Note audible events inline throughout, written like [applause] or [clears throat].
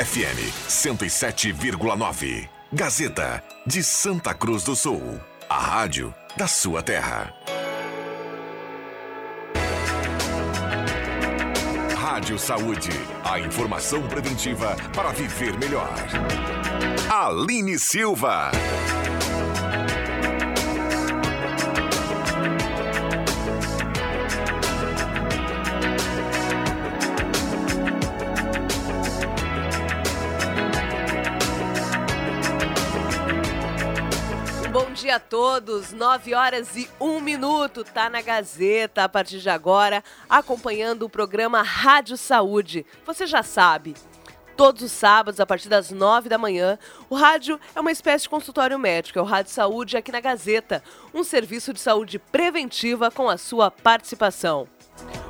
FM 107,9. Gazeta de Santa Cruz do Sul. A rádio da sua terra. Rádio Saúde. A informação preventiva para viver melhor. Aline Silva. Dia a todos, 9 horas e 1 minuto, tá na Gazeta a partir de agora, acompanhando o programa Rádio Saúde. Você já sabe, todos os sábados, a partir das 9 da manhã, o rádio é uma espécie de consultório médico, é o Rádio Saúde aqui na Gazeta, um serviço de saúde preventiva com a sua participação.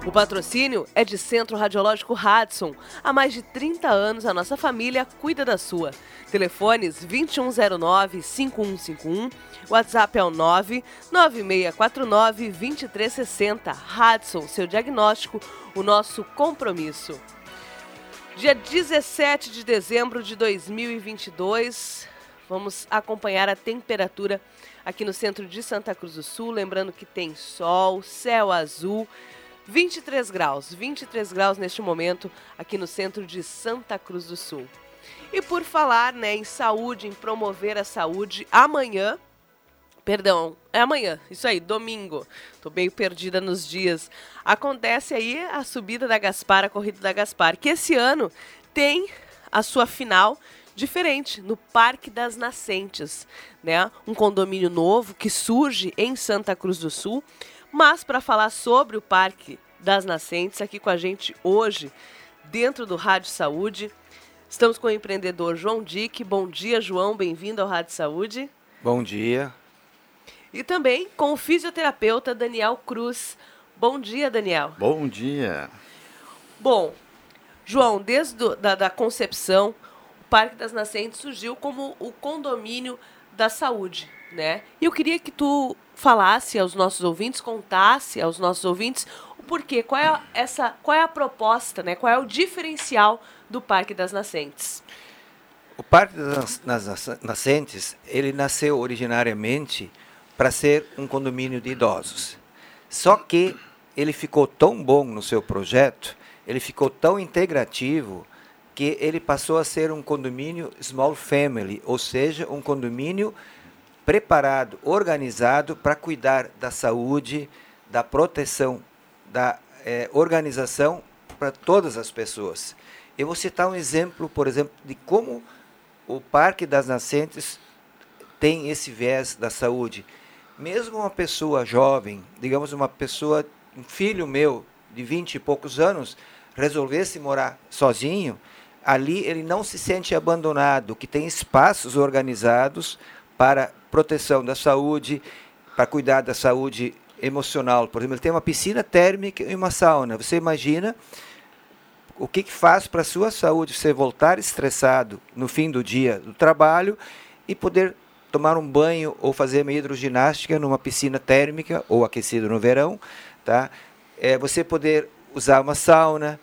O patrocínio é de Centro Radiológico Hudson. Há mais de 30 anos a nossa família cuida da sua. Telefones 2109-5151, WhatsApp é o 99649-2360. Hudson, seu diagnóstico, o nosso compromisso. Dia 17 de dezembro de 2022, vamos acompanhar a temperatura aqui no centro de Santa Cruz do Sul. Lembrando que tem sol, céu azul. 23 graus, 23 graus neste momento aqui no centro de Santa Cruz do Sul. E por falar né, em saúde, em promover a saúde, amanhã, perdão, é amanhã, isso aí, domingo, tô meio perdida nos dias, acontece aí a subida da Gaspar, a corrida da Gaspar, que esse ano tem a sua final diferente no Parque das Nascentes, né? Um condomínio novo que surge em Santa Cruz do Sul mas para falar sobre o Parque das Nascentes, aqui com a gente hoje, dentro do Rádio Saúde, estamos com o empreendedor João Dick. Bom dia, João, bem-vindo ao Rádio Saúde. Bom dia. E também com o fisioterapeuta Daniel Cruz. Bom dia, Daniel. Bom dia. Bom, João, desde do, da, da concepção, o Parque das Nascentes surgiu como o condomínio da saúde, né? E eu queria que tu falasse aos nossos ouvintes, contasse aos nossos ouvintes o porquê, qual é essa, qual é a proposta, né? Qual é o diferencial do Parque das Nascentes? O Parque das Nascentes, ele nasceu originariamente para ser um condomínio de idosos. Só que ele ficou tão bom no seu projeto, ele ficou tão integrativo que ele passou a ser um condomínio small family, ou seja, um condomínio preparado, organizado para cuidar da saúde, da proteção, da é, organização para todas as pessoas. Eu vou citar um exemplo, por exemplo, de como o Parque das Nascentes tem esse viés da saúde. Mesmo uma pessoa jovem, digamos uma pessoa, um filho meu de vinte e poucos anos, resolvesse morar sozinho, ali ele não se sente abandonado, que tem espaços organizados para proteção da saúde, para cuidar da saúde emocional. Por exemplo, ele tem uma piscina térmica e uma sauna. Você imagina o que, que faz para a sua saúde você voltar estressado no fim do dia do trabalho e poder tomar um banho ou fazer uma hidroginástica numa piscina térmica ou aquecido no verão, tá? É, você poder usar uma sauna.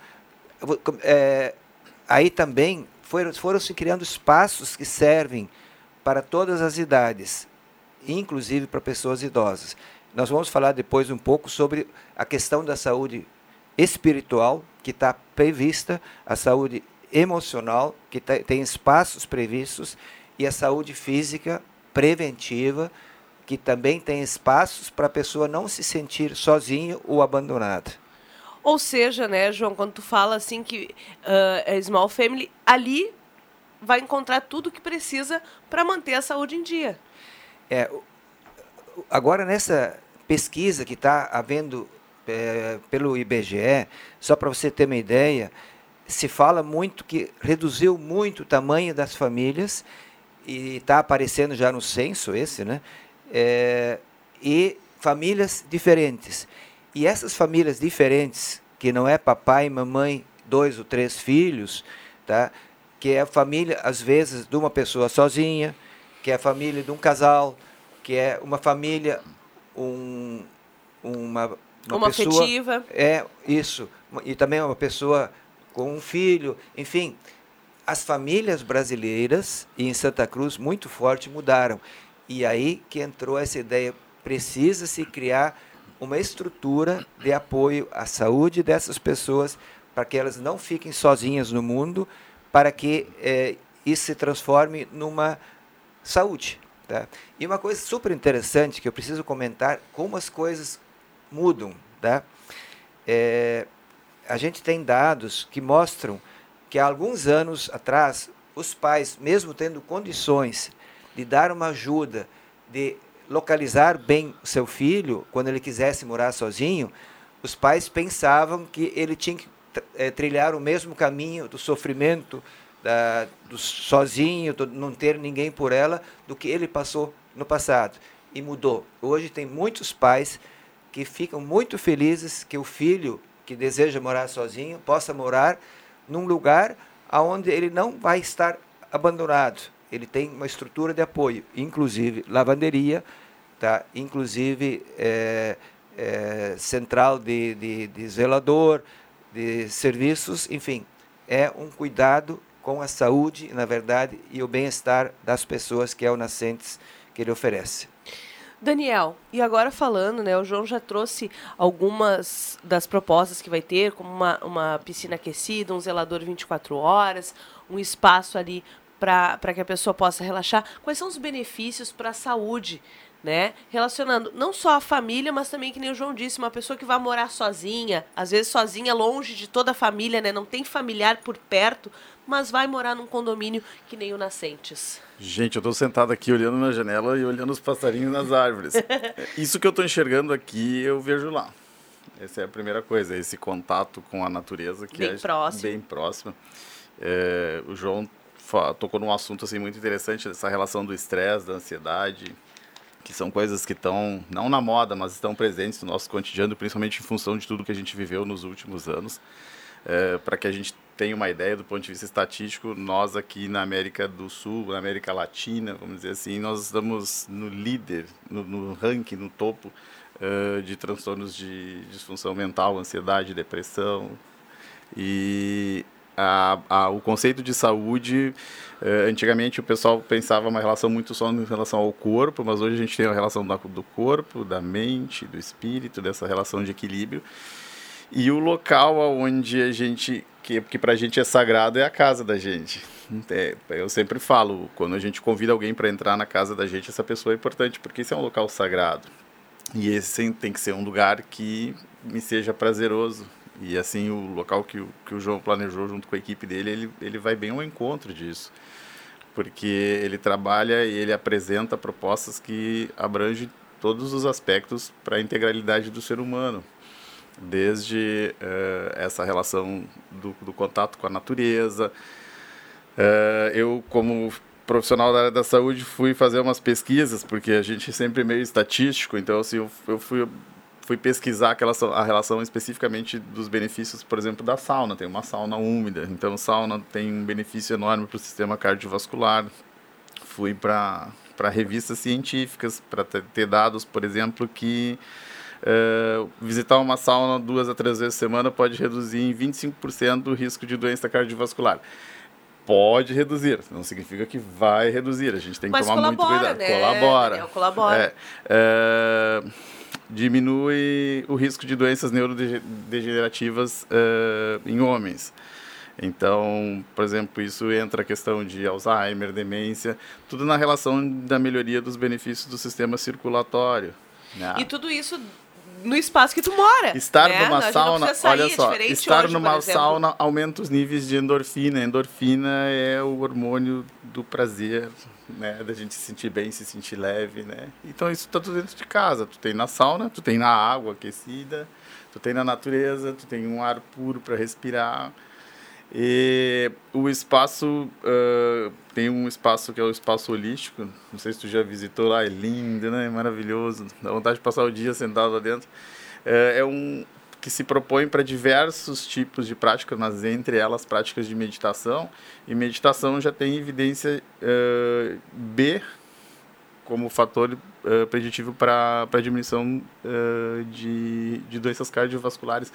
É, aí também foram, foram se criando espaços que servem para todas as idades, inclusive para pessoas idosas. Nós vamos falar depois um pouco sobre a questão da saúde espiritual, que está prevista, a saúde emocional, que tá, tem espaços previstos, e a saúde física preventiva, que também tem espaços para a pessoa não se sentir sozinha ou abandonada. Ou seja, né, João, quando tu fala assim que uh, é small family, ali vai encontrar tudo o que precisa para manter a saúde em dia. É, agora, nessa pesquisa que está havendo é, pelo IBGE, só para você ter uma ideia, se fala muito que reduziu muito o tamanho das famílias, e está aparecendo já no censo esse, né? É, e famílias diferentes. E essas famílias diferentes, que não é papai mamãe, dois ou três filhos, tá? Que é a família, às vezes, de uma pessoa sozinha, que é a família de um casal, que é uma família, um, uma, uma, uma pessoa, afetiva. É, isso. E também uma pessoa com um filho, enfim. as famílias brasileiras e em Santa Cruz muito forte mudaram. E aí que entrou essa ideia, precisa se criar uma estrutura de apoio à saúde dessas pessoas para que elas não fiquem sozinhas no mundo, para que é, isso se transforme numa saúde. Tá? E uma coisa super interessante que eu preciso comentar, como as coisas mudam. Tá? É, a gente tem dados que mostram que há alguns anos atrás, os pais, mesmo tendo condições de dar uma ajuda, de localizar bem o seu filho, quando ele quisesse morar sozinho, os pais pensavam que ele tinha que é, trilhar o mesmo caminho do sofrimento, da, do sozinho, do não ter ninguém por ela, do que ele passou no passado. E mudou. Hoje tem muitos pais que ficam muito felizes que o filho que deseja morar sozinho possa morar num lugar onde ele não vai estar abandonado. Ele tem uma estrutura de apoio, inclusive lavanderia, tá? inclusive é, é, central de, de, de zelador, de serviços, enfim, é um cuidado com a saúde, na verdade, e o bem-estar das pessoas que é o Nascentes que ele oferece. Daniel, e agora falando, né? O João já trouxe algumas das propostas que vai ter, como uma, uma piscina aquecida, um zelador 24 horas, um espaço ali para que a pessoa possa relaxar. Quais são os benefícios para a saúde né? Relacionando não só a família, mas também, que nem o João disse, uma pessoa que vai morar sozinha, às vezes sozinha, longe de toda a família, né? Não tem familiar por perto, mas vai morar num condomínio que nem o Nascentes. Gente, eu estou sentado aqui olhando na janela e olhando os passarinhos nas árvores. [laughs] Isso que eu estou enxergando aqui, eu vejo lá. Essa é a primeira coisa, esse contato com a natureza que bem é próximo. bem próximo. É, o João tocou num assunto assim muito interessante, essa relação do estresse, da ansiedade, que são coisas que estão, não na moda, mas estão presentes no nosso cotidiano, principalmente em função de tudo que a gente viveu nos últimos anos. É, para que a gente tenha uma ideia do ponto de vista estatístico, nós aqui na América do Sul, na América Latina, vamos dizer assim, nós estamos no líder, no, no ranking, no topo uh, de transtornos de disfunção mental, ansiedade, depressão. E a, a, o conceito de saúde, eh, antigamente o pessoal pensava uma relação muito só em relação ao corpo, mas hoje a gente tem a relação do corpo, da mente, do espírito, dessa relação de equilíbrio. E o local onde a gente, que, que para a gente é sagrado, é a casa da gente. É, eu sempre falo, quando a gente convida alguém para entrar na casa da gente, essa pessoa é importante, porque isso é um local sagrado. E esse tem que ser um lugar que me seja prazeroso, e assim, o local que que o João planejou junto com a equipe dele, ele, ele vai bem ao encontro disso. Porque ele trabalha e ele apresenta propostas que abrangem todos os aspectos para a integralidade do ser humano. Desde uh, essa relação do, do, contato com a natureza. Uh, eu, como profissional da área da saúde, fui fazer umas pesquisas, porque a gente sempre é meio estatístico, então assim, eu, eu fui fui pesquisar aquela, a relação especificamente dos benefícios, por exemplo, da sauna. Tem uma sauna úmida, então sauna tem um benefício enorme para o sistema cardiovascular. Fui para revistas científicas para ter dados, por exemplo, que uh, visitar uma sauna duas a três vezes por semana pode reduzir em 25% o risco de doença cardiovascular pode reduzir, não significa que vai reduzir. A gente tem que Mas tomar muito cuidado. Né? Colabora. Daniel, colabora. É, é, diminui o risco de doenças neurodegenerativas uh, em homens. Então, por exemplo, isso entra a questão de Alzheimer, demência, tudo na relação da melhoria dos benefícios do sistema circulatório. Né? E tudo isso no espaço que tu mora. Estar né? numa sauna, olha só, estar hoje, numa sauna aumenta os níveis de endorfina. Endorfina é o hormônio do prazer, né, da gente se sentir bem, se sentir leve, né? Então isso está tudo dentro de casa. Tu tem na sauna, tu tem na água aquecida, tu tem na natureza, tu tem um ar puro para respirar. E o espaço uh, tem um espaço que é o espaço holístico. Não sei se tu já visitou lá, é lindo, né? É maravilhoso. Dá vontade de passar o dia sentado lá dentro. Uh, é um que se propõe para diversos tipos de práticas, mas entre elas práticas de meditação. E meditação já tem evidência uh, B como fator uh, preditivo para a diminuição uh, de, de doenças cardiovasculares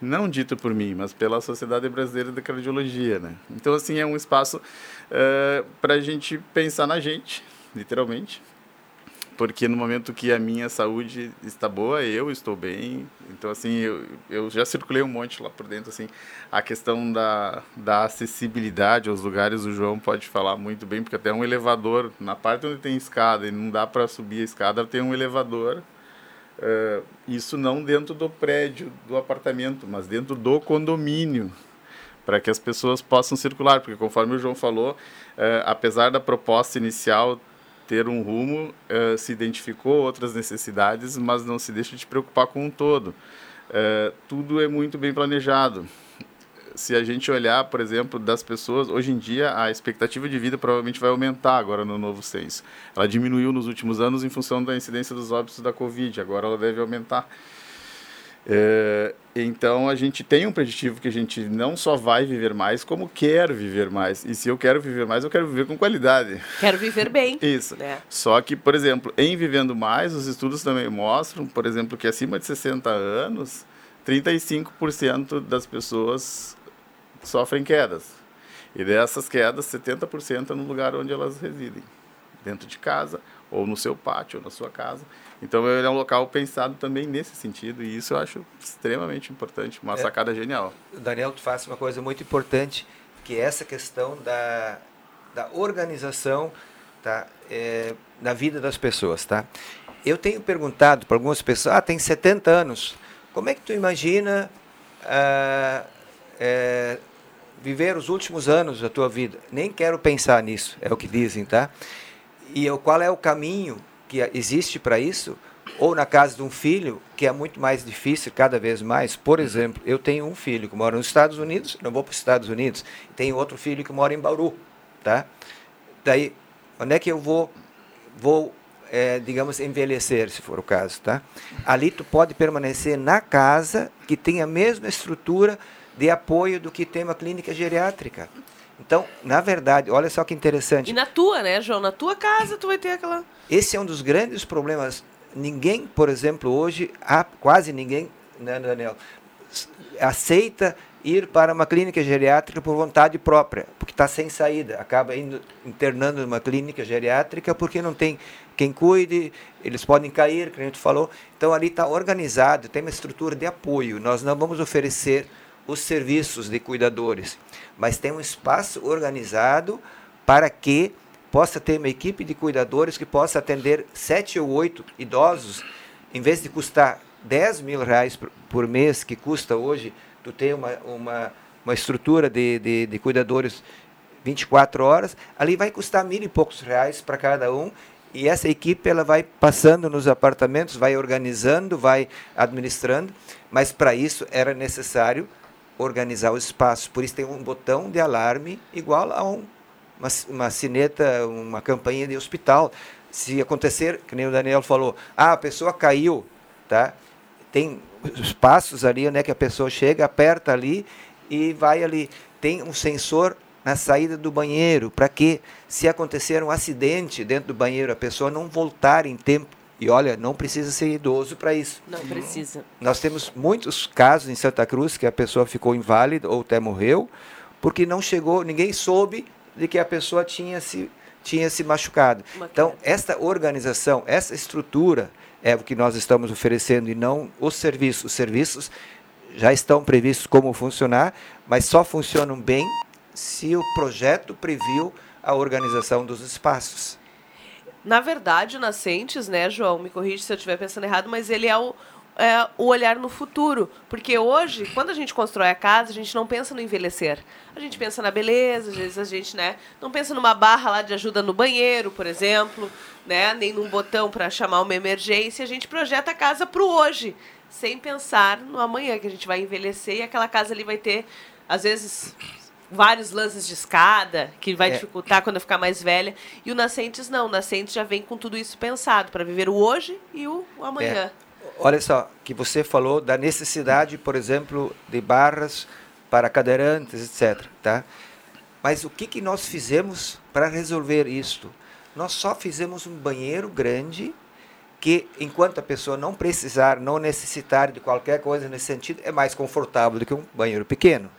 não dito por mim, mas pela Sociedade Brasileira de Cardiologia, né? Então, assim, é um espaço uh, para a gente pensar na gente, literalmente, porque no momento que a minha saúde está boa, eu estou bem. Então, assim, eu, eu já circulei um monte lá por dentro, assim, a questão da, da acessibilidade aos lugares, o João pode falar muito bem, porque até um elevador, na parte onde tem escada e não dá para subir a escada, tem um elevador, uh, isso não dentro do prédio, do apartamento, mas dentro do condomínio, para que as pessoas possam circular, porque conforme o João falou, uh, apesar da proposta inicial ter um rumo, uh, se identificou outras necessidades, mas não se deixa de preocupar com um todo. Uh, tudo é muito bem planejado. Se a gente olhar, por exemplo, das pessoas, hoje em dia a expectativa de vida provavelmente vai aumentar agora no novo censo. Ela diminuiu nos últimos anos em função da incidência dos óbitos da Covid, agora ela deve aumentar. É, então a gente tem um preditivo que a gente não só vai viver mais, como quer viver mais. E se eu quero viver mais, eu quero viver com qualidade. Quero viver bem. [laughs] Isso. Né? Só que, por exemplo, em vivendo mais, os estudos também mostram, por exemplo, que acima de 60 anos, 35% das pessoas sofrem quedas. E dessas quedas, 70% é no lugar onde elas residem, dentro de casa, ou no seu pátio, ou na sua casa. Então ele é um local pensado também nesse sentido e isso eu acho extremamente importante, uma é, sacada genial. Daniel, tu faz uma coisa muito importante, que é essa questão da, da organização tá, é, na vida das pessoas. Tá? Eu tenho perguntado para algumas pessoas, ah, tem 70 anos, como é que tu imagina ah, é, viver os últimos anos da tua vida? Nem quero pensar nisso, é o que dizem, tá? E qual é o caminho que existe para isso, ou na casa de um filho, que é muito mais difícil cada vez mais. Por exemplo, eu tenho um filho que mora nos Estados Unidos, não vou para os Estados Unidos, tenho outro filho que mora em Bauru, tá? Daí, onde é que eu vou, vou é, digamos, envelhecer, se for o caso, tá? Ali tu pode permanecer na casa que tem a mesma estrutura de apoio do que tem uma clínica geriátrica. Então, na verdade, olha só que interessante. E na tua, né, João? Na tua casa tu vai ter aquela. Esse é um dos grandes problemas. Ninguém, por exemplo, hoje, quase ninguém, né, Daniel, aceita ir para uma clínica geriátrica por vontade própria, porque está sem saída. Acaba indo internando numa clínica geriátrica porque não tem quem cuide, eles podem cair, como a gente falou. Então ali está organizado, tem uma estrutura de apoio. Nós não vamos oferecer os serviços de cuidadores, mas tem um espaço organizado para que possa ter uma equipe de cuidadores que possa atender sete ou oito idosos, em vez de custar 10 mil reais por mês, que custa hoje, tu tem uma, uma, uma estrutura de, de, de cuidadores 24 horas, ali vai custar mil e poucos reais para cada um, e essa equipe ela vai passando nos apartamentos, vai organizando, vai administrando, mas para isso era necessário organizar o espaço. Por isso tem um botão de alarme igual a um, uma, uma sineta, uma campainha de hospital. Se acontecer, que nem o Daniel falou, ah, a pessoa caiu, tá? Tem os passos ali, né, que a pessoa chega, aperta ali e vai ali. Tem um sensor na saída do banheiro, para que, se acontecer um acidente dentro do banheiro, a pessoa não voltar em tempo e olha, não precisa ser idoso para isso. Não precisa. Nós temos muitos casos em Santa Cruz que a pessoa ficou inválida ou até morreu, porque não chegou, ninguém soube de que a pessoa tinha se, tinha se machucado. Então, essa organização, essa estrutura é o que nós estamos oferecendo e não os serviços. Os serviços já estão previstos como funcionar, mas só funcionam bem se o projeto previu a organização dos espaços. Na verdade, Nascentes, né, João, me corrige se eu estiver pensando errado, mas ele é o, é o olhar no futuro. Porque hoje, quando a gente constrói a casa, a gente não pensa no envelhecer. A gente pensa na beleza, às vezes a gente né, não pensa numa barra lá de ajuda no banheiro, por exemplo, né, nem num botão para chamar uma emergência. A gente projeta a casa para o hoje, sem pensar no amanhã, que a gente vai envelhecer e aquela casa ali vai ter, às vezes, vários lances de escada, que vai é. dificultar quando eu ficar mais velha. E o Nascentes não, o Nascentes já vem com tudo isso pensado, para viver o hoje e o, o amanhã. É. Olha só, que você falou da necessidade, por exemplo, de barras para cadeirantes, etc. Tá? Mas o que, que nós fizemos para resolver isto? Nós só fizemos um banheiro grande que enquanto a pessoa não precisar, não necessitar de qualquer coisa nesse sentido, é mais confortável do que um banheiro pequeno.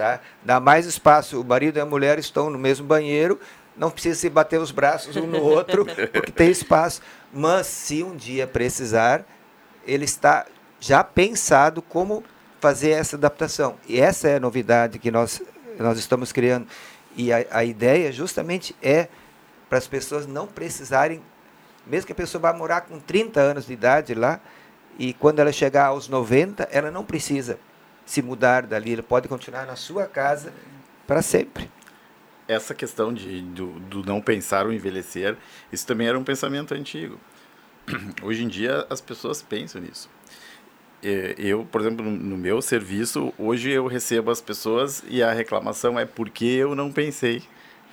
Tá? Dá mais espaço, o marido e a mulher estão no mesmo banheiro, não precisa se bater os braços um no outro, [laughs] porque tem espaço. Mas se um dia precisar, ele está já pensado como fazer essa adaptação. E essa é a novidade que nós, nós estamos criando. E a, a ideia justamente é para as pessoas não precisarem, mesmo que a pessoa vá morar com 30 anos de idade lá, e quando ela chegar aos 90, ela não precisa se mudar dali, ela pode continuar na sua casa para sempre. Essa questão de, do, do não pensar ou envelhecer, isso também era um pensamento antigo. [clears throat] Hoje em dia as pessoas pensam nisso. É, eu, por exemplo, no meu serviço, hoje eu recebo as pessoas e a reclamação é porque eu não pensei.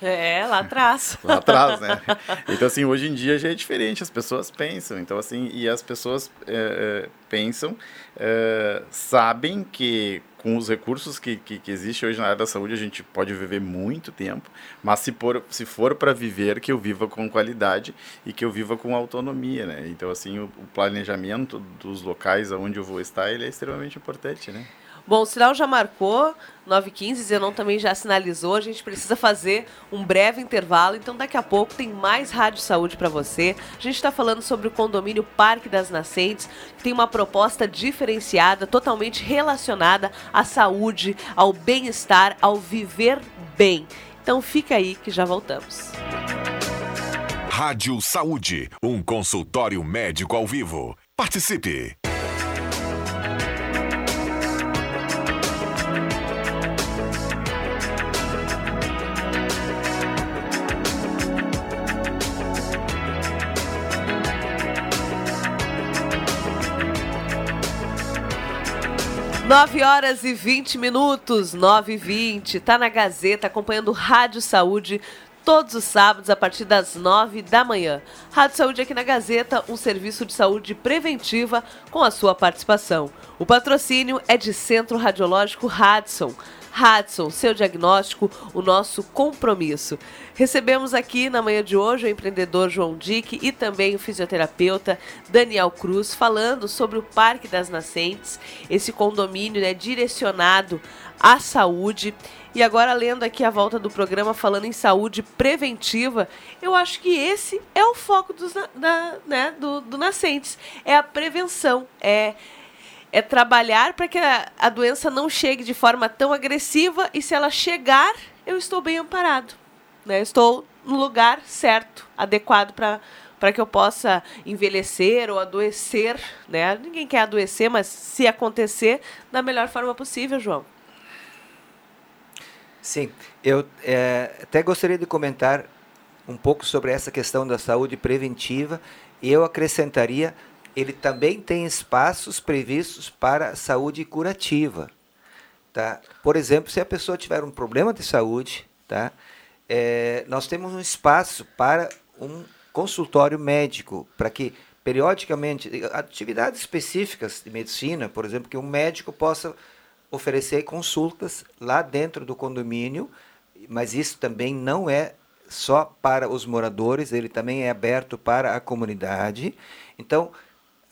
É, lá atrás. [laughs] lá atrás, né? Então, assim, hoje em dia já é diferente, as pessoas pensam. Então, assim, e as pessoas é, pensam, é, sabem que com os recursos que, que, que existem hoje na área da saúde, a gente pode viver muito tempo, mas se, por, se for para viver, que eu viva com qualidade e que eu viva com autonomia, né? Então, assim, o, o planejamento dos locais onde eu vou estar, ele é extremamente importante, né? Bom, o sinal já marcou, 9h15, Zenon também já sinalizou, a gente precisa fazer um breve intervalo, então daqui a pouco tem mais Rádio Saúde para você. A gente está falando sobre o condomínio Parque das Nascentes, que tem uma proposta diferenciada, totalmente relacionada à saúde, ao bem-estar, ao viver bem. Então fica aí que já voltamos. Rádio Saúde, um consultório médico ao vivo. Participe! Nove horas e 20 minutos, 9 e 20. Tá na Gazeta, acompanhando Rádio Saúde todos os sábados a partir das 9 da manhã. Rádio Saúde aqui na Gazeta, um serviço de saúde preventiva com a sua participação. O patrocínio é de Centro Radiológico Radson. Hudson, seu diagnóstico, o nosso compromisso. Recebemos aqui na manhã de hoje o empreendedor João Dick e também o fisioterapeuta Daniel Cruz falando sobre o Parque das Nascentes, esse condomínio né, direcionado à saúde. E agora, lendo aqui a volta do programa falando em saúde preventiva, eu acho que esse é o foco dos, da, né, do, do Nascentes. É a prevenção, é é trabalhar para que a, a, doença não chegue de forma tão agressiva e se ela chegar, eu estou bem amparado. Né? Estou no lugar certo, adequado para para que eu possa envelhecer ou adoecer, né? Ninguém quer adoecer, mas se acontecer, da melhor forma possível, João. Sim, eu é, até gostaria de comentar um pouco sobre essa questão da saúde preventiva e eu acrescentaria ele também tem espaços previstos para saúde curativa. Tá? Por exemplo, se a pessoa tiver um problema de saúde, tá? É, nós temos um espaço para um consultório médico, para que periodicamente, atividades específicas de medicina, por exemplo, que um médico possa oferecer consultas lá dentro do condomínio, mas isso também não é só para os moradores, ele também é aberto para a comunidade. Então,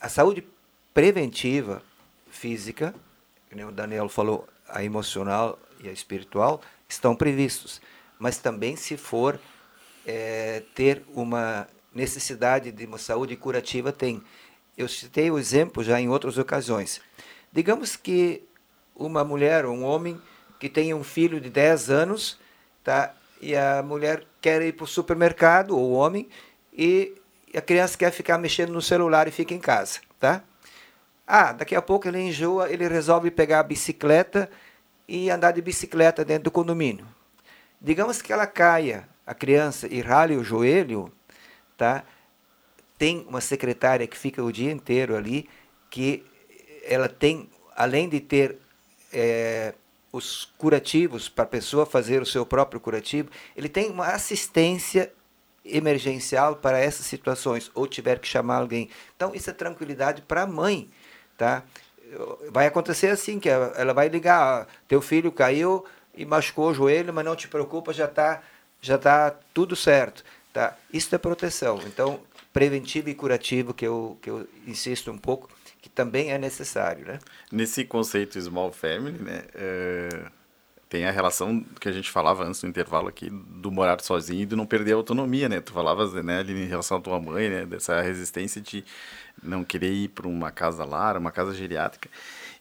a saúde preventiva física, como o Daniel falou, a emocional e a espiritual estão previstos, mas também se for é, ter uma necessidade de uma saúde curativa tem. Eu citei o exemplo já em outras ocasiões. Digamos que uma mulher ou um homem que tem um filho de 10 anos, tá? E a mulher quer ir para o supermercado, ou o homem, e a criança quer ficar mexendo no celular e fica em casa, tá? Ah, daqui a pouco ele enjoa, ele resolve pegar a bicicleta e andar de bicicleta dentro do condomínio. Digamos que ela caia, a criança, e rale o joelho, tá? Tem uma secretária que fica o dia inteiro ali, que ela tem, além de ter é, os curativos para a pessoa fazer o seu próprio curativo, ele tem uma assistência emergencial para essas situações, ou tiver que chamar alguém. Então, isso é tranquilidade para a mãe. Tá? Vai acontecer assim, que ela vai ligar, teu filho caiu e machucou o joelho, mas não te preocupa, já está já tá tudo certo. Tá? Isso é proteção. Então, preventivo e curativo que eu, que eu insisto um pouco, que também é necessário, né? Nesse conceito small family, né, é, tem a relação que a gente falava antes no intervalo aqui do morar sozinho e de não perder a autonomia, né? Tu falavas, né, ali em relação à tua mãe, né, dessa resistência de não querer ir para uma casa lar, uma casa geriátrica.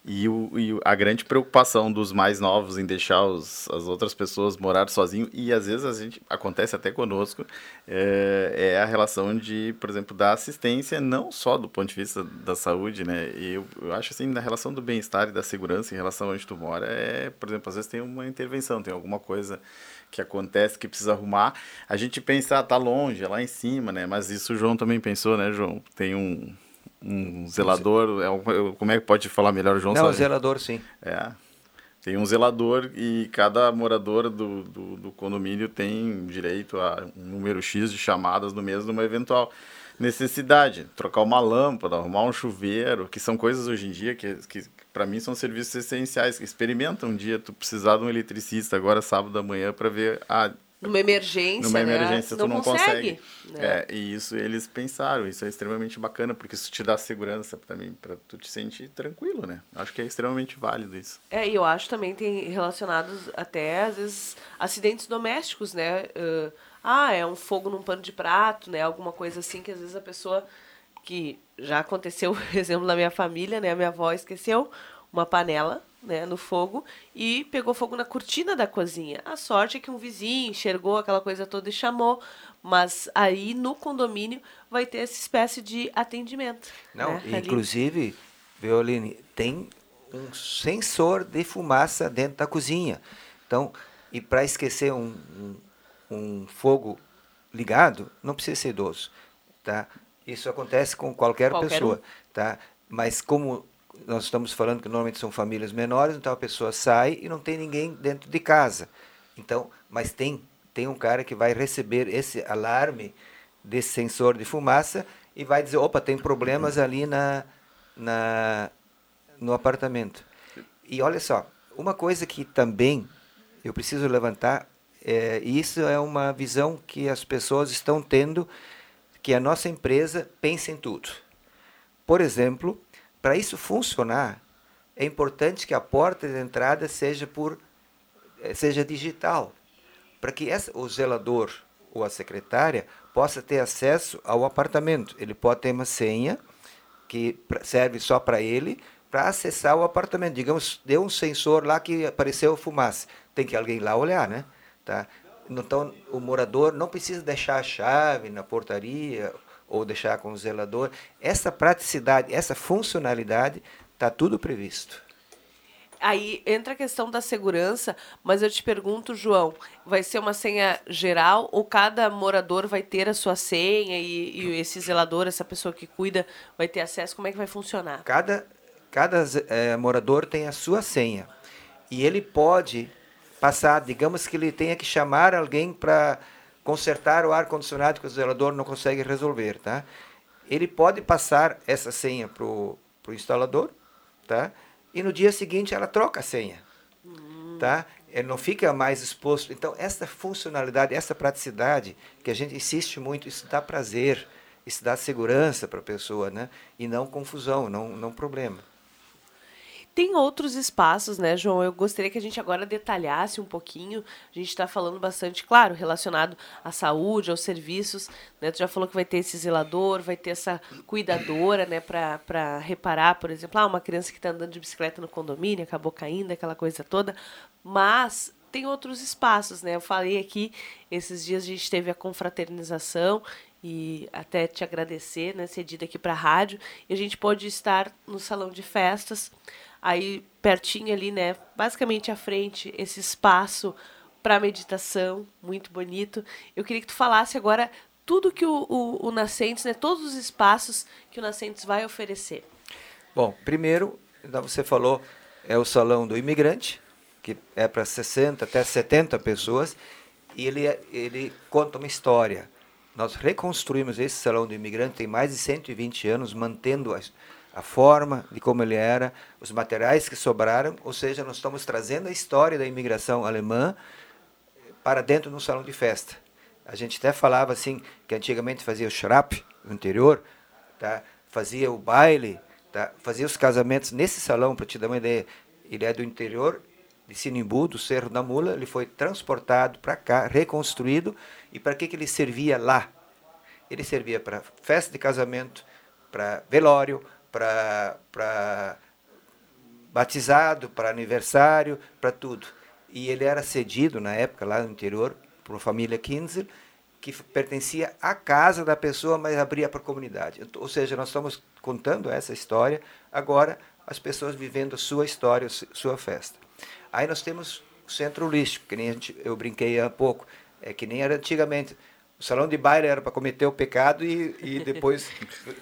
E, o, e, a grande preocupação dos mais novos em deixar os, as outras pessoas morar sozinho, e às vezes a gente acontece até conosco, é, é, a relação de, por exemplo, da assistência, não só do ponto de vista da saúde, né? E eu, eu acho assim, na relação do bem-estar e da segurança em relação a onde tu mora, é, por exemplo, às vezes tem uma intervenção, tem alguma coisa que acontece que precisa arrumar. A gente pensa, ah, tá longe, é lá em cima, né? Mas isso o João também pensou, né, João? Tem um um zelador, é um, como é que pode falar melhor, João? Não, sabe? zelador, sim. É. Tem um zelador e cada morador do, do, do, condomínio tem direito a um número X de chamadas no mês de uma eventual necessidade. Trocar uma lâmpada, arrumar um chuveiro, que são coisas hoje em dia que, que para mim são serviços essenciais. Experimenta um dia tu precisar de um eletricista agora sábado da manhã para ver, ah, numa emergência, Numa né? emergência tu não, não consegue. consegue. Né? É, e isso eles pensaram, isso é extremamente bacana, porque isso te dá segurança também, para tu te sentir tranquilo, né? Acho que é extremamente válido isso. É, e eu acho também tem relacionados até, às vezes, acidentes domésticos, né? Uh, ah, é um fogo num pano de prato, né? Alguma coisa assim que às vezes a pessoa que já aconteceu, [laughs] exemplo da minha família, né? A minha avó esqueceu uma panela né, no fogo e pegou fogo na cortina da cozinha. A sorte é que um vizinho enxergou aquela coisa toda e chamou, mas aí no condomínio vai ter essa espécie de atendimento. Não, né, inclusive, Violine, tem um sensor de fumaça dentro da cozinha. Então, e para esquecer um, um, um, fogo ligado, não precisa ser idoso, tá? Isso acontece com qualquer, qualquer pessoa, um. tá? Mas como nós estamos falando que normalmente são famílias menores, então a pessoa sai e não tem ninguém dentro de casa. Então, mas tem tem um cara que vai receber esse alarme desse sensor de fumaça e vai dizer, opa, tem problemas ali na, na no apartamento. E olha só, uma coisa que também eu preciso levantar, é, e isso é uma visão que as pessoas estão tendo, que a nossa empresa pensa em tudo. Por exemplo, para isso funcionar, é importante que a porta de entrada seja por eh, seja digital, para que essa, o zelador ou a secretária possa ter acesso ao apartamento. Ele pode ter uma senha que serve só para ele para acessar o apartamento. Digamos, deu um sensor lá que apareceu fumaça. Tem que alguém lá olhar, né? Tá? Então, o morador não precisa deixar a chave na portaria ou deixar com o zelador. Essa praticidade, essa funcionalidade, está tudo previsto. Aí entra a questão da segurança, mas eu te pergunto, João, vai ser uma senha geral ou cada morador vai ter a sua senha e, e esse zelador, essa pessoa que cuida, vai ter acesso? Como é que vai funcionar? Cada, cada é, morador tem a sua senha e ele pode passar, digamos que ele tenha que chamar alguém para consertar o ar-condicionado que o zelador não consegue resolver, tá? Ele pode passar essa senha para o instalador, tá? E no dia seguinte ela troca a senha, uhum. tá? Ele não fica mais exposto. Então, essa funcionalidade, essa praticidade, que a gente insiste muito, isso dá prazer, isso dá segurança para a pessoa, né? E não confusão, não, não problema. Tem outros espaços, né, João? Eu gostaria que a gente agora detalhasse um pouquinho. A gente está falando bastante, claro, relacionado à saúde, aos serviços. Né? Tu já falou que vai ter esse zelador, vai ter essa cuidadora, né, para reparar, por exemplo, ah, uma criança que está andando de bicicleta no condomínio, acabou caindo, aquela coisa toda. Mas tem outros espaços, né? Eu falei aqui, esses dias a gente teve a confraternização e até te agradecer, né, cedido aqui para a rádio, e a gente pode estar no salão de festas Aí, pertinho ali, né? Basicamente à frente, esse espaço para meditação, muito bonito. Eu queria que tu falasse agora tudo que o, o, o Nascentes, né? Todos os espaços que o Nascentes vai oferecer. Bom, primeiro, você falou, é o Salão do Imigrante, que é para 60 até 70 pessoas, e ele, é, ele conta uma história. Nós reconstruímos esse Salão do Imigrante tem mais de 120 anos, mantendo as, a forma de como ele era, os materiais que sobraram, ou seja, nós estamos trazendo a história da imigração alemã para dentro de um salão de festa. A gente até falava assim que antigamente fazia o shrap no interior, tá? fazia o baile, tá? fazia os casamentos nesse salão, para te dar uma ideia. Ele é do interior de Sinimbu, do Cerro da Mula, ele foi transportado para cá, reconstruído. E para que, que ele servia lá? Ele servia para festa de casamento, para velório, para batizado, para aniversário, para tudo. E ele era cedido na época, lá no interior, por uma família Kinzel, que pertencia à casa da pessoa, mas abria para a comunidade. Ou seja, nós estamos contando essa história, agora as pessoas vivendo a sua história, sua festa. Aí nós temos o centro holístico, que nem gente, eu brinquei há pouco, é que nem era antigamente. O salão de baile era para cometer o pecado e, e depois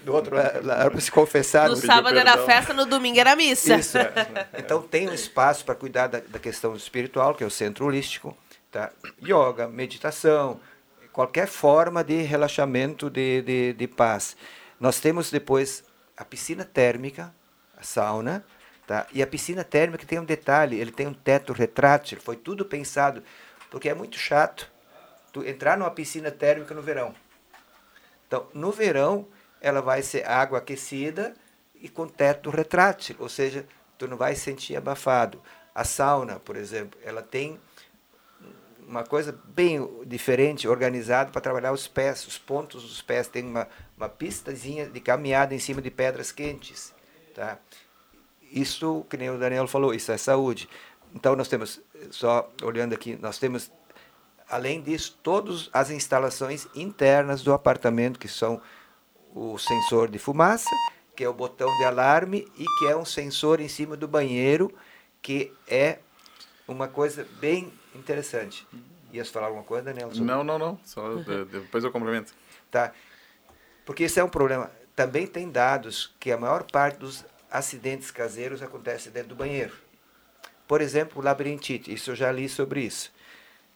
do outro era para se confessar. No sábado era festa, no domingo era missa. Isso. É. Então tem um espaço para cuidar da, da, questão espiritual, que é o centro holístico, tá? Yoga, meditação, qualquer forma de relaxamento, de, de, de paz. Nós temos depois a piscina térmica, a sauna, tá? E a piscina térmica tem um detalhe, ele tem um teto retrátil, foi tudo pensado, porque é muito chato tu entrar numa piscina térmica no verão. Então, no verão, ela vai ser água aquecida e com teto retrátil, ou seja, tu não vai sentir abafado. A sauna, por exemplo, ela tem uma coisa bem diferente, organizada para trabalhar os pés, os pontos dos pés. Tem uma, uma pistazinha de caminhada em cima de pedras quentes. Tá? Isso, que nem o Daniel falou, isso é saúde. Então, nós temos, só olhando aqui, nós temos Além disso, todas as instalações internas do apartamento, que são o sensor de fumaça, que é o botão de alarme e que é um sensor em cima do banheiro, que é uma coisa bem interessante. Ias falar alguma coisa, Daniel? Não, não, não. Só depois eu complemento. Tá. Porque isso é um problema. Também tem dados que a maior parte dos acidentes caseiros acontece dentro do banheiro. Por exemplo, labirintite. Isso eu já li sobre isso.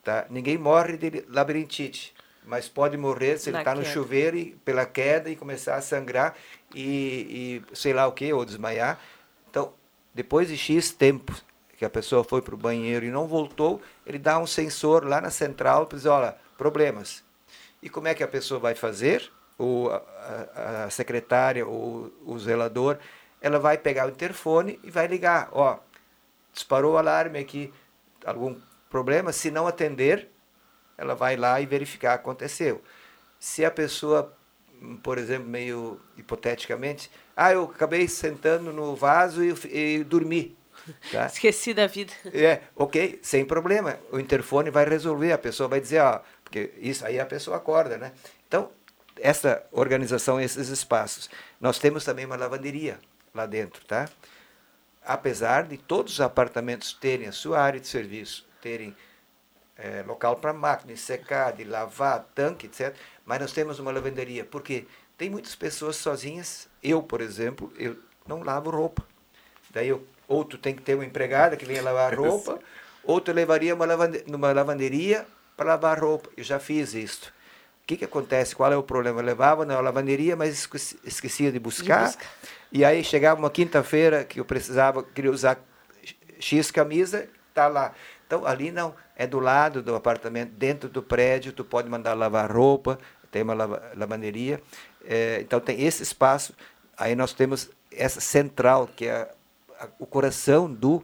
Tá? Ninguém morre de labirintite, mas pode morrer se ele está no chuveiro e, pela queda e começar a sangrar e, e sei lá o que, ou desmaiar. Então, depois de X tempo que a pessoa foi para o banheiro e não voltou, ele dá um sensor lá na central para dizer, olha, problemas. E como é que a pessoa vai fazer? Ou a, a, a secretária ou o zelador, ela vai pegar o interfone e vai ligar, ó, disparou o alarme aqui, algum problema, se não atender, ela vai lá e verificar aconteceu. Se a pessoa, por exemplo, meio hipoteticamente, ah, eu acabei sentando no vaso e, e dormi. [laughs] Tá? Esqueci da vida. É, ok, sem problema. O interfone vai resolver, a pessoa vai dizer, ó, porque isso aí a pessoa acorda, né? Então, essa organização, esses espaços. Nós temos também uma lavanderia lá dentro, tá? Apesar de todos os apartamentos terem a sua área de serviço, terem é, local para máquina de secar, de lavar, tanque, etc. Mas nós temos uma lavanderia, porque tem muitas pessoas sozinhas. Eu, por exemplo, eu não lavo roupa. Daí eu, ou tu tem que ter uma empregada que venha lavar [laughs] roupa, ou tu levaria uma lavande, numa lavanderia para lavar roupa. Eu já fiz isso. O que, que acontece? Qual é o problema? Eu levava na lavanderia, mas esquecia de buscar. De. E aí chegava uma quinta-feira que eu precisava, queria usar X camisa, tá lá. Então, ali não, é do lado do apartamento, dentro do prédio, tu pode mandar lavar roupa, tem uma lavanderia. É, então, tem esse espaço. Aí nós temos essa central, que é a, o coração do,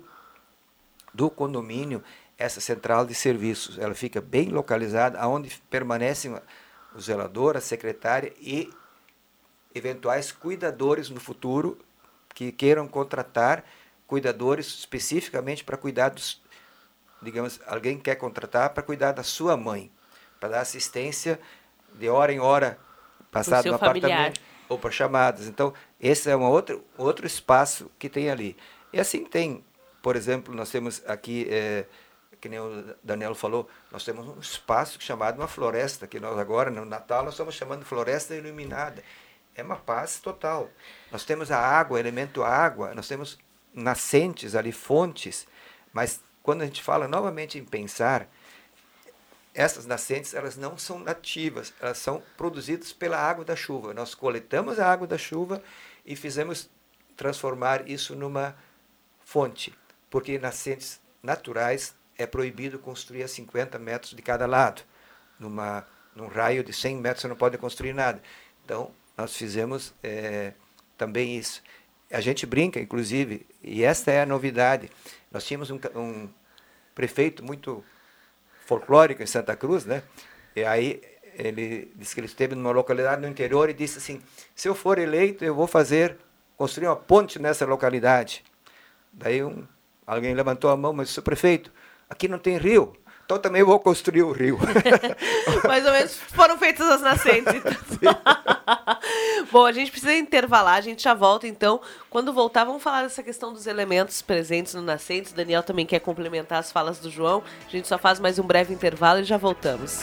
do condomínio, essa central de serviços. Ela fica bem localizada, onde permanecem o zelador, a secretária e eventuais cuidadores no futuro que queiram contratar cuidadores especificamente para cuidar dos digamos, alguém quer contratar para cuidar da sua mãe, para dar assistência de hora em hora, passado no familiar. apartamento ou para chamadas. Então, esse é um outro, outro espaço que tem ali. E assim tem, por exemplo, nós temos aqui, é, que nem o Daniel falou, nós temos um espaço chamado uma floresta, que nós agora, no Natal, nós estamos chamando de floresta iluminada. É uma paz total. Nós temos a água, elemento água, nós temos nascentes ali, fontes, mas quando a gente fala novamente em pensar, essas nascentes elas não são nativas, elas são produzidas pela água da chuva. Nós coletamos a água da chuva e fizemos transformar isso numa fonte, porque nascentes naturais é proibido construir a 50 metros de cada lado, numa num raio de 100 metros você não pode construir nada. Então, nós fizemos é, também isso. A gente brinca, inclusive, e esta é a novidade. Nós tínhamos um, um prefeito muito folclórico em Santa Cruz, né? E aí ele disse que ele esteve numa localidade no interior e disse assim: se eu for eleito, eu vou fazer construir uma ponte nessa localidade. Daí um, alguém levantou a mão, mas seu prefeito, aqui não tem rio. Então também vou construir o rio. [laughs] Mais ou menos foram feitas as nascentes. [laughs] Bom, a gente precisa intervalar, a gente já volta então. Quando voltar, vamos falar dessa questão dos elementos presentes no nascente. O Daniel também quer complementar as falas do João. A gente só faz mais um breve intervalo e já voltamos.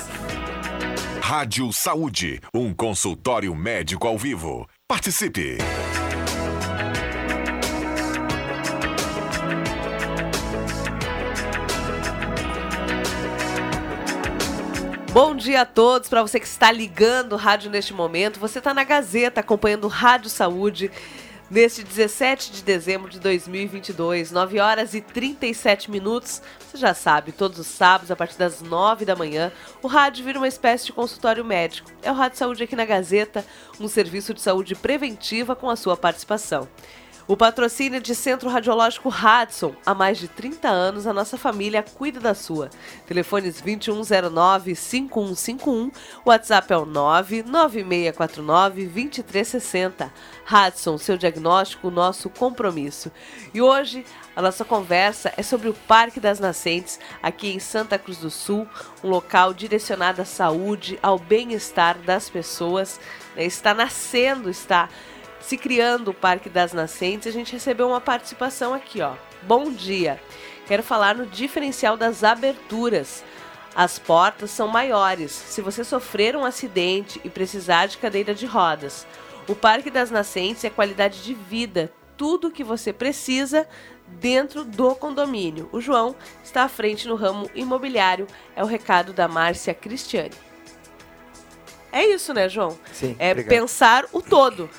Rádio Saúde, um consultório médico ao vivo. Participe! Bom dia a todos, para você que está ligando o rádio neste momento. Você está na Gazeta acompanhando Rádio Saúde neste 17 de dezembro de 2022, 9 horas e 37 minutos. Você já sabe, todos os sábados, a partir das 9 da manhã, o rádio vira uma espécie de consultório médico. É o Rádio Saúde aqui na Gazeta, um serviço de saúde preventiva com a sua participação. O patrocínio de Centro Radiológico Hudson. Há mais de 30 anos, a nossa família cuida da sua. Telefones 2109-5151. WhatsApp é o 99649-2360. Hudson, seu diagnóstico, nosso compromisso. E hoje, a nossa conversa é sobre o Parque das Nascentes, aqui em Santa Cruz do Sul, um local direcionado à saúde, ao bem-estar das pessoas. Está nascendo, está se criando o Parque das Nascentes, a gente recebeu uma participação aqui, ó. Bom dia. Quero falar no diferencial das aberturas. As portas são maiores. Se você sofrer um acidente e precisar de cadeira de rodas, o Parque das Nascentes é qualidade de vida, tudo o que você precisa dentro do condomínio. O João está à frente no ramo imobiliário, é o recado da Márcia Cristiane. É isso, né, João? Sim. É obrigado. pensar o todo.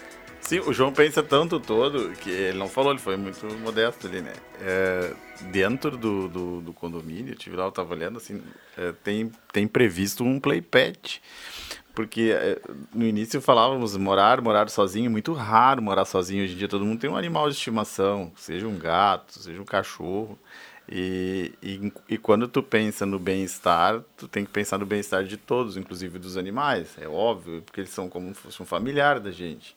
Sim, o João pensa tanto todo que ele não falou, ele foi muito modesto ali, né? É, dentro do, do, do, condomínio, eu tive lá, eu tava olhando, assim, é, tem, tem previsto um playpad. Porque é, no início falávamos morar, morar sozinho, muito raro morar sozinho. Hoje em dia todo mundo tem um animal de estimação, seja um gato, seja um cachorro. E, e, e quando tu pensa no bem-estar, tu tem que pensar no bem-estar de todos, inclusive dos animais. É óbvio, porque eles são como se fosse um familiar da gente.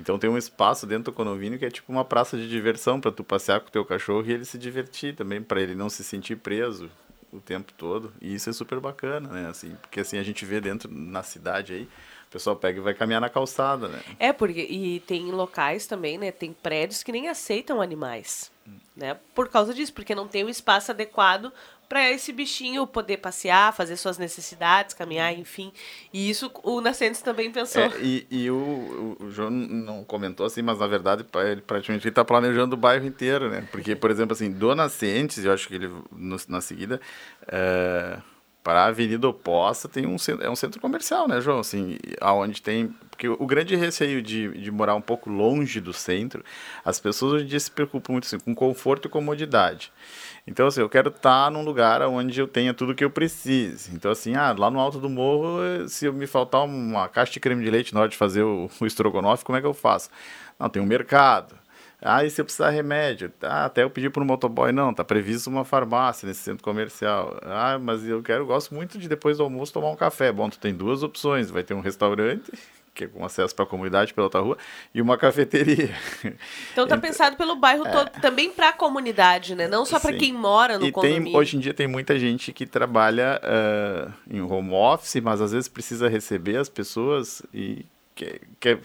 Então tem um espaço dentro do condomínio que é tipo uma praça de diversão para tu passear com o teu cachorro e ele se divertir também, para ele não se sentir preso o tempo todo. E isso é super bacana, né? Assim, porque assim a gente vê dentro na cidade aí, o pessoal pega e vai caminhar na calçada, né? É, porque e tem locais também, né? Tem prédios que nem aceitam animais, né? Por causa disso, porque não tem o espaço adequado para esse bichinho poder passear, fazer suas necessidades, caminhar, enfim. E isso o Nascentes também pensou. É, e, e o, o, João não comentou assim, mas na verdade ele praticamente está planejando o bairro inteiro, né? Porque, por exemplo, assim, do Nascentes, eu acho que ele no, na seguida. É, para a Avenida Oposta tem um é um centro comercial, né, João? Assim, aonde tem porque o grande receio de, de morar um pouco longe do centro, as pessoas hoje em dia se preocupam muito assim, com conforto e comodidade. Então, assim, eu quero estar num lugar onde eu tenha tudo que eu precise. Então, assim, ah, lá no alto do morro, se eu me faltar uma caixa de creme de leite na hora de fazer o, o estrogonofe, como é que eu faço? Não, tem um mercado. Ah, e se eu precisar de remédio? Ah, até eu pedir para o motoboy, não, tá previsto uma farmácia nesse centro comercial. Ah, mas eu quero, gosto muito de depois do almoço tomar um café. Bom, tu tem duas opções, vai ter um restaurante [laughs] que é com acesso para a comunidade pela outra rua, e uma cafeteria. Então tá pensado pelo bairro é, todo, também para a comunidade, né? Não só para quem mora no e condomínio. Tem, hoje em dia tem muita gente que trabalha uh, em home office, mas às vezes precisa receber as pessoas e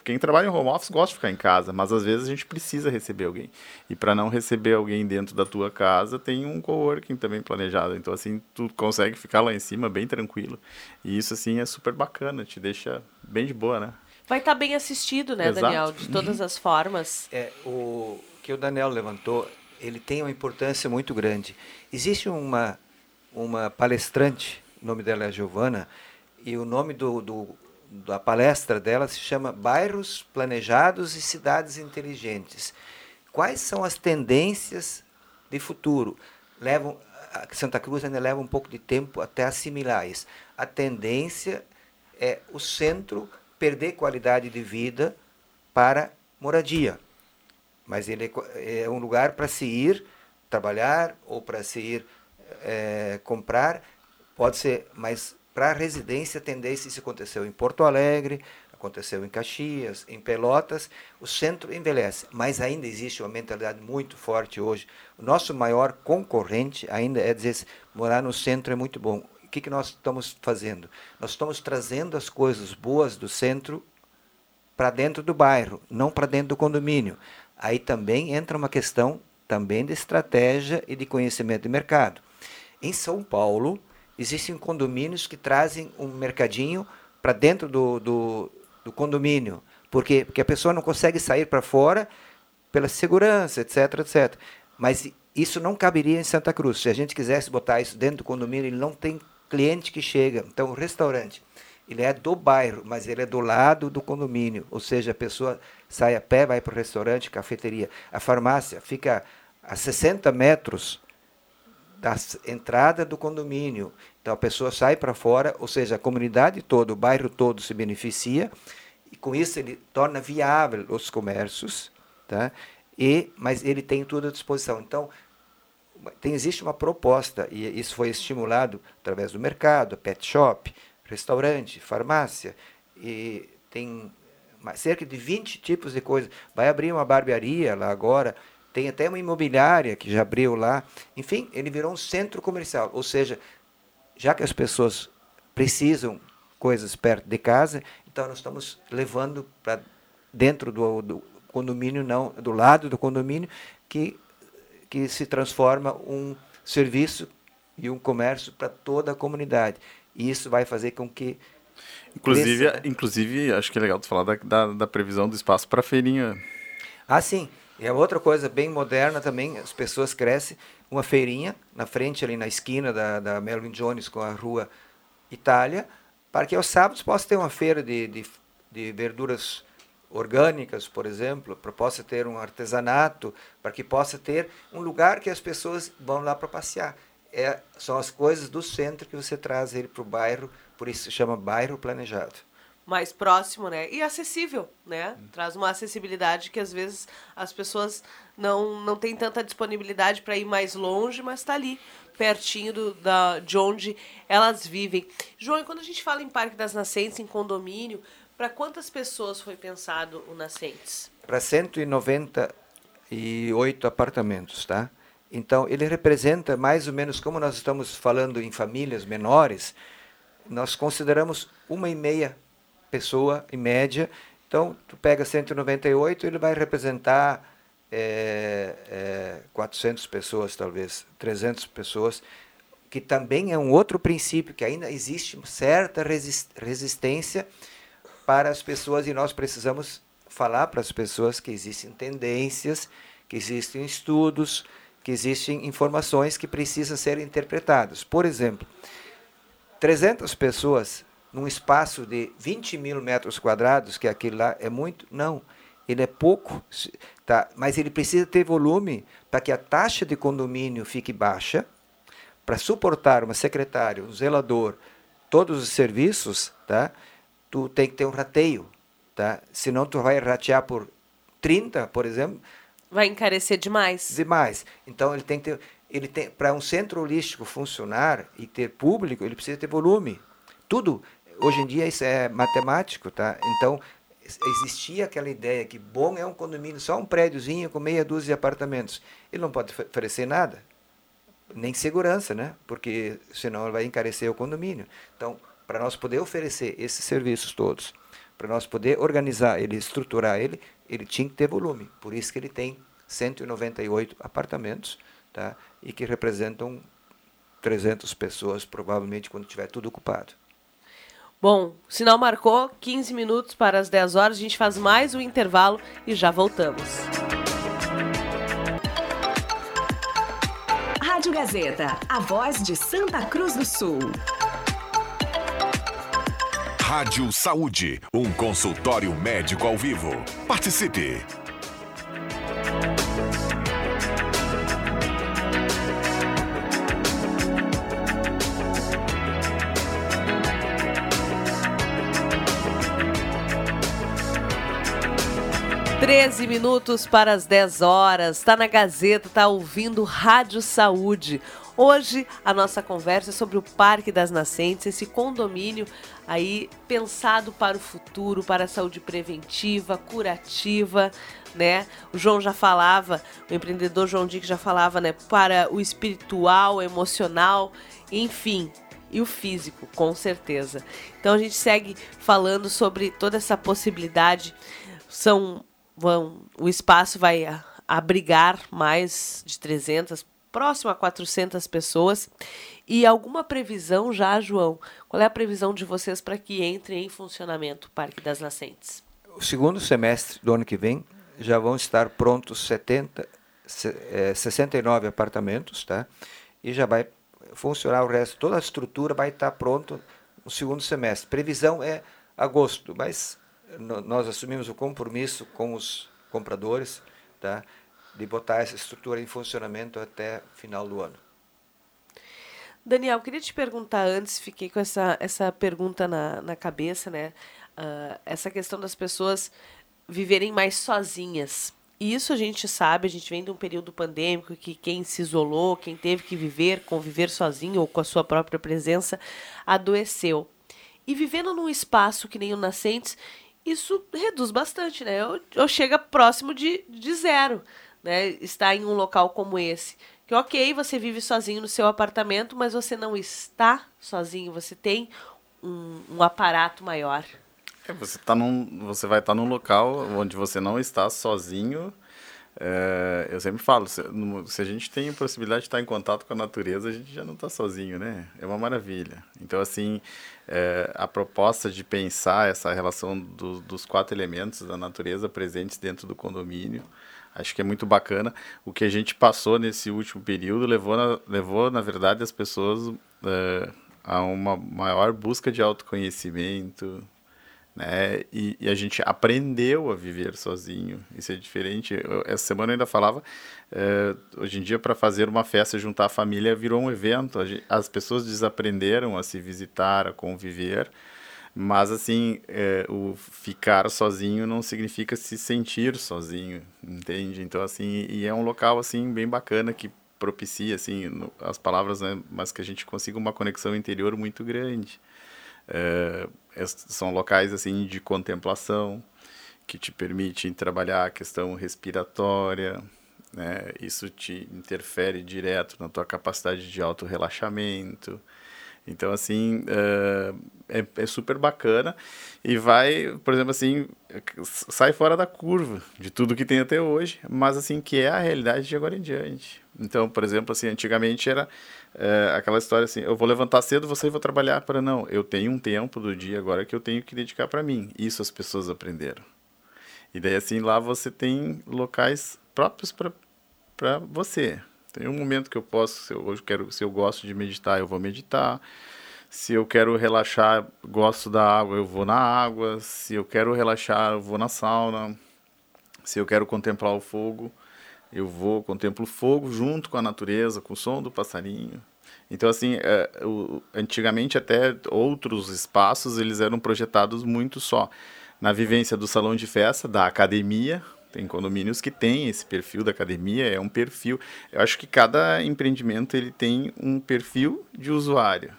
quem trabalha em home office gosta de ficar em casa, mas às vezes a gente precisa receber alguém. E para não receber alguém dentro da tua casa, tem um coworking também planejado. Então assim, tu consegue ficar lá em cima bem tranquilo. E isso assim é super bacana, te deixa bem de boa, né? Vai estar tá bem assistido, né, Exato. Daniel? De todas as formas. É, o que o Daniel levantou, ele tem uma importância muito grande. Existe uma, uma palestrante, o nome dela é Giovana, e o nome do, do, da palestra dela se chama Bairros Planejados e Cidades Inteligentes. Quais são as tendências de futuro? Levam, Santa Cruz ainda leva um pouco de tempo até assimilar isso. A tendência é o centro perder qualidade de vida para moradia. Mas ele é, é um lugar para se ir trabalhar ou para se ir é, comprar, pode ser, mas para residência, a tendência, isso aconteceu em Porto Alegre, aconteceu em Caxias, em Pelotas, o centro envelhece, mas ainda existe uma mentalidade muito forte hoje. O nosso maior concorrente ainda é dizer morar no centro é muito bom. O que, que nós estamos fazendo? Nós estamos trazendo as coisas boas do centro para dentro do bairro, não para dentro do condomínio. Aí também entra uma questão também de estratégia e de conhecimento de mercado. Em São Paulo, existem condomínios que trazem um mercadinho para dentro do, do, do, condomínio. Por quê? Porque a pessoa não consegue sair para fora pela segurança, etc, etc. Mas isso não caberia em Santa Cruz. Se a gente quisesse botar isso dentro do condomínio, ele não tem cliente que chega. Então, o restaurante, ele é do bairro, mas ele é do lado do condomínio. Ou seja, a pessoa sai a pé, vai para o restaurante, cafeteria. A farmácia fica a 60 metros da entrada do condomínio. Então a pessoa sai para fora, ou seja, a comunidade toda, o bairro todo se beneficia, e com isso ele torna viável os comércios, tá? E, mas ele tem tudo à disposição. Então, tem, existe uma proposta, e isso foi estimulado através do mercado, pet shop, restaurante, farmácia, e tem cerca de 20 tipos de coisas. Vai abrir uma barbearia lá agora, tem até uma imobiliária que já abriu lá. Enfim, ele virou um centro comercial. Ou seja, já que as pessoas precisam coisas perto de casa, então nós estamos levando para dentro do, do, condomínio, não do lado do condomínio, que, que se transforma um serviço e um comércio para toda a comunidade. E isso vai fazer com que Inclusive, né? inclusive, acho que é legal tu falar da, da, da previsão do espaço para a feirinha. Ah, sim. E é outra coisa bem moderna também, as pessoas crescem, uma feirinha na frente, ali na esquina da, da Melvin Jones com a rua Itália, para que aos sábados possa ter uma feira de, de, de verduras orgânicas, por exemplo, para possa ter um artesanato, para que possa ter um lugar que as pessoas vão lá para passear. É, são as coisas do centro que você traz ele para o bairro, por isso se chama bairro planejado. Mais próximo, né? E acessível, né? Traz uma acessibilidade que às vezes as pessoas não, não têm tanta disponibilidade para ir mais longe, mas está ali, pertinho do, da, de onde elas vivem. João, e quando a gente fala em Parque das Nascentes, em condomínio, para quantas pessoas foi pensado o Nascentes? Para 198 apartamentos, tá? Então, ele representa mais ou menos, como nós estamos falando em famílias menores, nós consideramos uma e meia pessoa em média. Então, tu pega 198, ele vai representar é, é, 400 pessoas, talvez, 300 pessoas, que também é um outro princípio, que ainda existe certa resistência para as pessoas e nós precisamos falar para as pessoas que existem tendências, que existem estudos, que existem informações que precisam ser interpretadas. Por exemplo, 300 pessoas num espaço de 20 mil metros quadrados, que aquele lá é muito? Não, ele é pouco, tá? mas ele precisa ter volume para que a taxa de condomínio fique baixa, para suportar uma secretária, um zelador, todos os serviços, tá? tu tem que ter um rateio. Tá? Senão tu vai ratear por 30, por exemplo. Vai encarecer demais. Demais. Então ele tem que ter ele tem para um centro holístico funcionar e ter público, ele precisa ter volume. Tudo hoje em dia isso é matemático, tá? Então existia aquela ideia que bom é um condomínio, só um prédiozinho com meia dúzia de apartamentos. Ele não pode oferecer nada, nem segurança, né? Porque senão vai encarecer o condomínio. Então, para nós poder oferecer esses serviços todos, para nós poder organizar ele, estruturar ele, ele tinha que ter volume. Por isso que ele tem 198 apartamentos tá? e que representam 300 pessoas, provavelmente, quando tiver tudo ocupado. Bom, o sinal marcou 15 minutos para as 10 horas. A gente faz mais um intervalo e já voltamos. Rádio Gazeta, a voz de Santa Cruz do Sul. Rádio Saúde, um consultório médico ao vivo. Participe! 13 minutos para as 10 horas. Está na Gazeta, está ouvindo Rádio Saúde. Hoje a nossa conversa é sobre o Parque das Nascentes, esse condomínio aí pensado para o futuro, para a saúde preventiva, curativa, né? O João já falava, o empreendedor João Dick já falava, né, para o espiritual, emocional, enfim, e o físico, com certeza. Então a gente segue falando sobre toda essa possibilidade. São vão, o espaço vai abrigar mais de 300, próximo a 400 pessoas. E alguma previsão já, João? Qual é a previsão de vocês para que entre em funcionamento o Parque das Nascentes? O segundo semestre do ano que vem já vão estar prontos 70, 69 apartamentos, tá? E já vai funcionar o resto, toda a estrutura vai estar pronto no segundo semestre. Previsão é agosto, mas nós assumimos o compromisso com os compradores tá, de botar essa estrutura em funcionamento até final do ano. Daniel, queria te perguntar antes, fiquei com essa, essa pergunta na, na cabeça, né? Uh, essa questão das pessoas viverem mais sozinhas. E isso a gente sabe, a gente vem de um período pandêmico que quem se isolou, quem teve que viver, conviver sozinho ou com a sua própria presença, adoeceu. E vivendo num espaço que nem o Nascentes, isso reduz bastante, né? Eu, eu chega próximo de, de zero, né? Estar em um local como esse. Que ok, você vive sozinho no seu apartamento, mas você não está sozinho, você tem um, um aparato maior. É, você, tá num, você vai estar tá num local onde você não está sozinho. É, eu sempre falo, se, se, a gente tem a possibilidade de estar em contato com a natureza, a gente já não está sozinho, né? É uma maravilha. Então, assim, é, a proposta de pensar essa relação do, dos quatro elementos da natureza presentes dentro do condomínio, acho que é muito bacana. O que a gente passou nesse último período levou, na, levou na verdade, as pessoas é, a uma maior busca de autoconhecimento, né? E, e, a gente aprendeu a viver sozinho. Isso é diferente. Eu, essa semana eu ainda falava, é, hoje em dia para fazer uma festa juntar a família virou um evento. As pessoas desaprenderam a se visitar, a conviver. Mas assim, é, o ficar sozinho não significa se sentir sozinho, entende? Então assim, e é um local assim bem bacana que propicia assim no, as palavras, né, mas que a gente consiga uma conexão interior muito grande. É, são locais assim de contemplação que te permitem trabalhar a questão respiratória, né? Isso te interfere direto na tua capacidade de auto-relaxamento. Então, assim, é, é, super bacana e vai, por exemplo, assim, sai fora da curva de tudo que tem até hoje, mas, assim, que é a realidade de agora em diante. Então, por exemplo, assim, antigamente era é, aquela história assim, eu vou levantar cedo, você vou trabalhar para não. Eu tenho um tempo do dia agora que eu tenho que dedicar para mim. Isso as pessoas aprenderam. E daí assim lá você tem locais próprios para você. Tem um momento que eu posso, se eu, quero, se eu gosto de meditar, eu vou meditar. Se eu quero relaxar, gosto da água, eu vou na água. Se eu quero relaxar, eu vou na sauna. Se eu quero contemplar o fogo, eu vou, contemplo o fogo junto com a natureza, com o som do passarinho. Então, assim, é, o, antigamente até outros espaços, eles eram projetados muito só na vivência do salão de festa, da academia, tem condomínios que tem esse perfil da academia, é um perfil. Eu acho que cada empreendimento ele tem um perfil de usuário,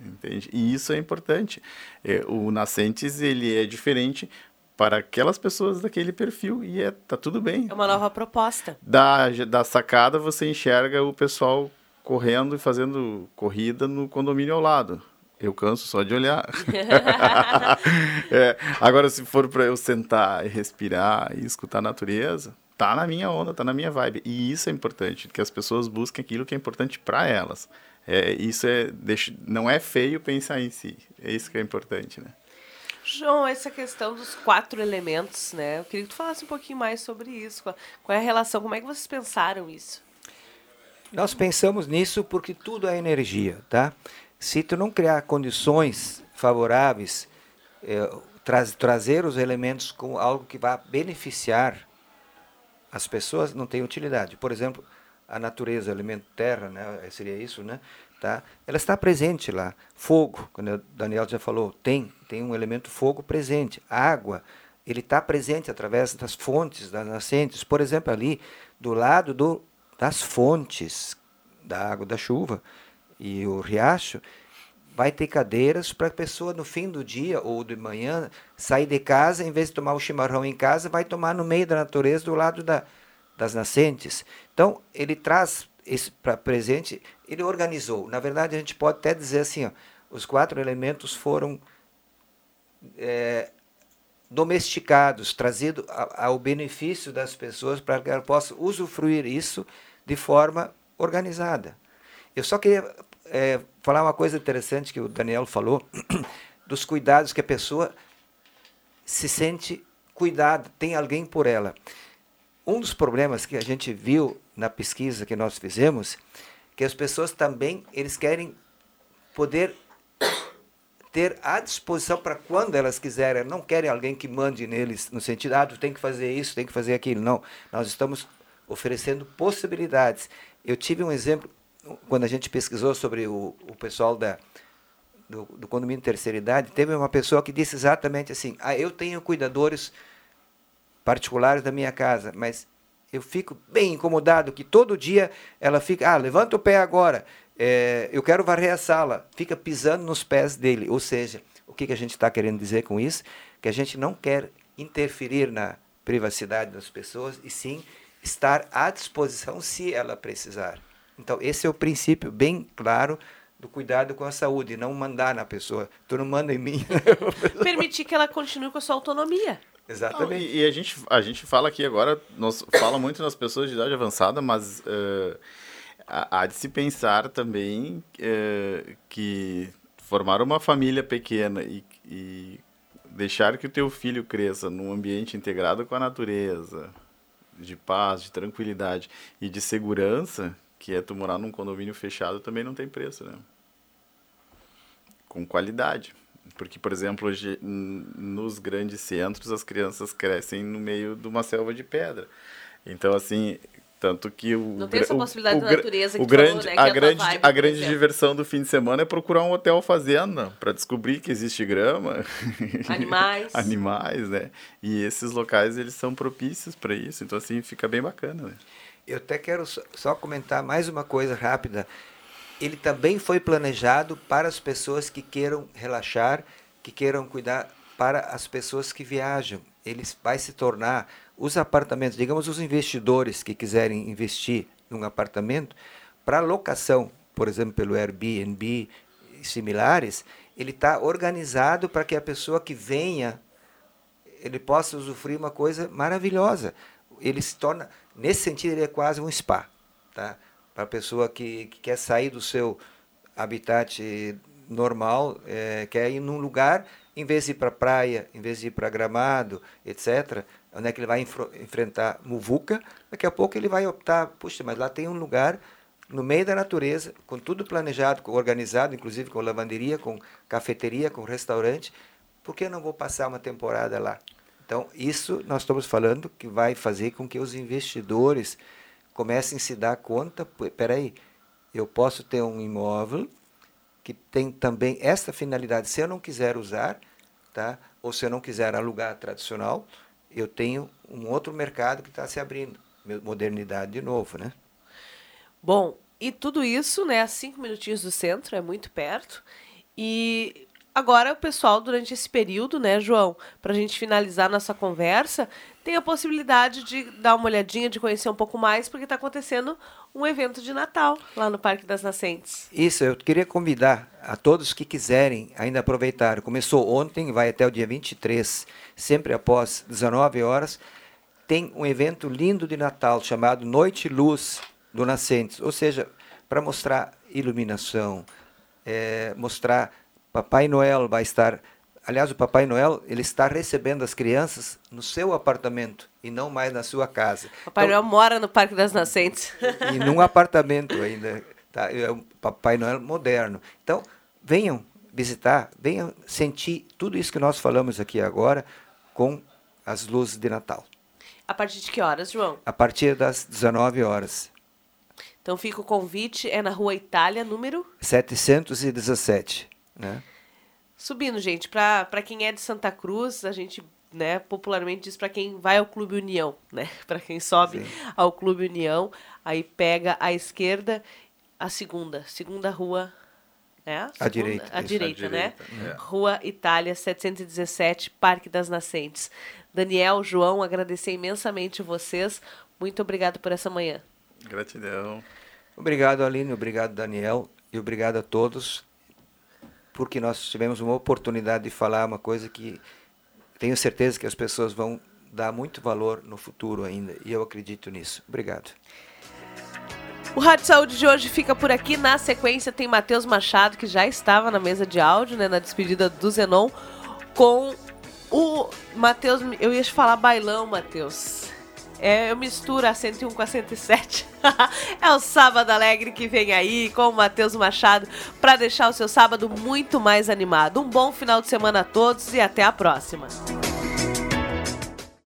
entende? E isso é importante. É, o Nascentes ele é diferente para aquelas pessoas daquele perfil e é, tá tudo bem. É uma nova proposta. Da, da sacada você enxerga o pessoal correndo e fazendo corrida no condomínio ao lado. Eu canso só de olhar. [laughs] [laughs] é, agora, se for para eu sentar e respirar e escutar a natureza, tá na minha onda, tá na minha vibe. E isso é importante, que as pessoas busquem aquilo que é importante para elas. É, isso é, deixa, não é feio pensar em si. É isso que é importante, né? João, essa questão dos quatro elementos, né? Eu queria que tu falasse um pouquinho mais sobre isso. Qual, é a relação? Como é que vocês pensaram isso? Nós pensamos nisso porque tudo é energia, tá? Se tu não criar condições favoráveis, é, tra trazer os elementos como algo que vá beneficiar as pessoas, não tem utilidade. Por exemplo, a natureza, o elemento terra, né? Seria isso, né? Tá? Ela está presente lá. Fogo, quando o Daniel já falou, tem, tem um elemento fogo presente. Água, ele está presente através das fontes, das nascentes. Por exemplo, ali do lado do, das fontes da água da chuva e o riacho, vai ter cadeiras para a pessoa no fim do dia ou de manhã sair de casa, em vez de tomar o chimarrão em casa, vai tomar no meio da natureza, do lado da, das nascentes. Então, ele traz para presente, ele organizou. Na verdade, a gente pode até dizer assim, ó, os quatro elementos foram é, domesticados, trazidos ao benefício das pessoas para que elas possam usufruir isso de forma organizada. Eu só queria é, falar uma coisa interessante que o Daniel falou, [clears throat] dos cuidados que a pessoa se sente cuidada, tem alguém por ela. Um dos problemas que a gente viu na pesquisa que nós fizemos, que as pessoas também eles querem poder ter à disposição para quando elas quiserem, não querem alguém que mande neles no sentido, ah, tu tem que fazer isso, tem que fazer aquilo. Não, nós estamos oferecendo possibilidades. Eu tive um exemplo quando a gente pesquisou sobre o, o pessoal da, do, do condomínio terceira idade, teve uma pessoa que disse exatamente assim: ah, eu tenho cuidadores particulares da minha casa, mas eu fico bem incomodado que todo dia ela fica, ah, levanta o pé agora, é, eu quero varrer a sala, fica pisando nos pés dele. Ou seja, o que, que a gente está querendo dizer com isso? Que a gente não quer interferir na privacidade das pessoas e sim estar à disposição se ela precisar. Então, esse é o princípio bem claro do cuidado com a saúde, não mandar na pessoa. Tu não manda em mim. [laughs] Permitir que ela continue com a sua autonomia. Exatamente. Não, e, e, a, gente, a gente fala aqui agora, nós fala muito nas pessoas de idade avançada, mas uh, há de se pensar também uh, que formar uma família pequena e, e deixar que o teu filho cresça num ambiente integrado com a natureza, de paz, de tranquilidade e de segurança, que é tu morar num condomínio fechado, também não tem preço, né? Com qualidade. Porque, por exemplo, hoje nos grandes centros as crianças crescem no meio de uma selva de pedra. Então, assim, tanto que o não tem essa possibilidade o, da natureza o, grande, falou, né, a, é grande, vibe, a grande diversão do fim de semana é procurar um hotel fazenda para descobrir que existe grama, [laughs] animais, animais, né? E esses locais eles são propícios para isso. Então assim fica bem bacana. Né? Eu até quero só comentar mais uma coisa rápida. Ele também foi planejado para as pessoas que queiram relaxar, que queiram cuidar para as pessoas que viajam. Ele vai se tornar os apartamentos, digamos os investidores que quiserem investir num apartamento para locação, por exemplo, pelo Airbnb e similares, ele está organizado para que a pessoa que venha ele possa usufruir uma coisa maravilhosa. Ele se torna Nesse sentido, ele é quase um spa, tá? Para a pessoa que, que, quer sair do seu habitat normal, é, quer ir num lugar, em vez de ir para praia, em vez de ir para gramado, etc., onde é que ele vai enfrentar muvuca, daqui a pouco ele vai optar, puxa, mas lá tem um lugar no meio da natureza, com tudo planejado, organizado, inclusive com lavanderia, com cafeteria, com restaurante, por que eu não vou passar uma temporada lá? Então, isso nós estamos falando que vai fazer com que os investidores comecem a se dar conta, peraí, eu posso ter um imóvel que tem também essa finalidade. Se eu não quiser usar, tá? ou se eu não quiser alugar tradicional, eu tenho um outro mercado que está se abrindo. Modernidade de novo, né? Bom, e tudo isso, né, a cinco minutinhos do centro, é muito perto. E Agora, o pessoal, durante esse período, né, João, para a gente finalizar nossa conversa, tem a possibilidade de dar uma olhadinha, de conhecer um pouco mais, porque está acontecendo um evento de Natal lá no Parque das Nascentes. Isso, eu queria convidar a todos que quiserem ainda aproveitar. Começou ontem, vai até o dia 23, sempre após 19 horas. Tem um evento lindo de Natal chamado Noite Luz do Nascentes, ou seja, para mostrar iluminação, é, mostrar Papai Noel vai estar, aliás, o Papai Noel ele está recebendo as crianças no seu apartamento e não mais na sua casa. Papai então, Noel mora no Parque das Nascentes. E num apartamento ainda, tá? É um Papai Noel moderno. Então, venham visitar, venham sentir tudo isso que nós falamos aqui agora com as luzes de Natal. A partir de que horas, João? A partir das 19 horas. Então fica o convite, é na Rua Itália, número? 717. Né? Subindo, gente, para quem é de Santa Cruz, a gente né, popularmente diz para quem vai ao Clube União, né? [laughs] Para quem sobe Sim. ao Clube União, aí pega a esquerda, a segunda, segunda rua é, a, direita. A direita, né? É. Rua Itália 717, Parque das Nascentes. Daniel, João, agradecer imensamente vocês. Muito obrigado por essa manhã. Gratidão. Obrigado, Aline. Obrigado, Daniel. E obrigado a todos, porque nós tivemos uma oportunidade de falar uma coisa que tenho certeza que as pessoas vão dar muito valor no futuro ainda, e eu acredito nisso. Obrigado. O Rádio Saúde de hoje fica por aqui. Na sequência tem Matheus Machado, que já estava na mesa de áudio, né, na despedida do Zenon, com o Matheus. Eu ia te falar bailão, Matheus. É, eu misturo a 101 com a 107. [laughs] é o Sábado Alegre que vem aí com o Matheus Machado para deixar o seu sábado muito mais animado. Um bom final de semana a todos e até a próxima.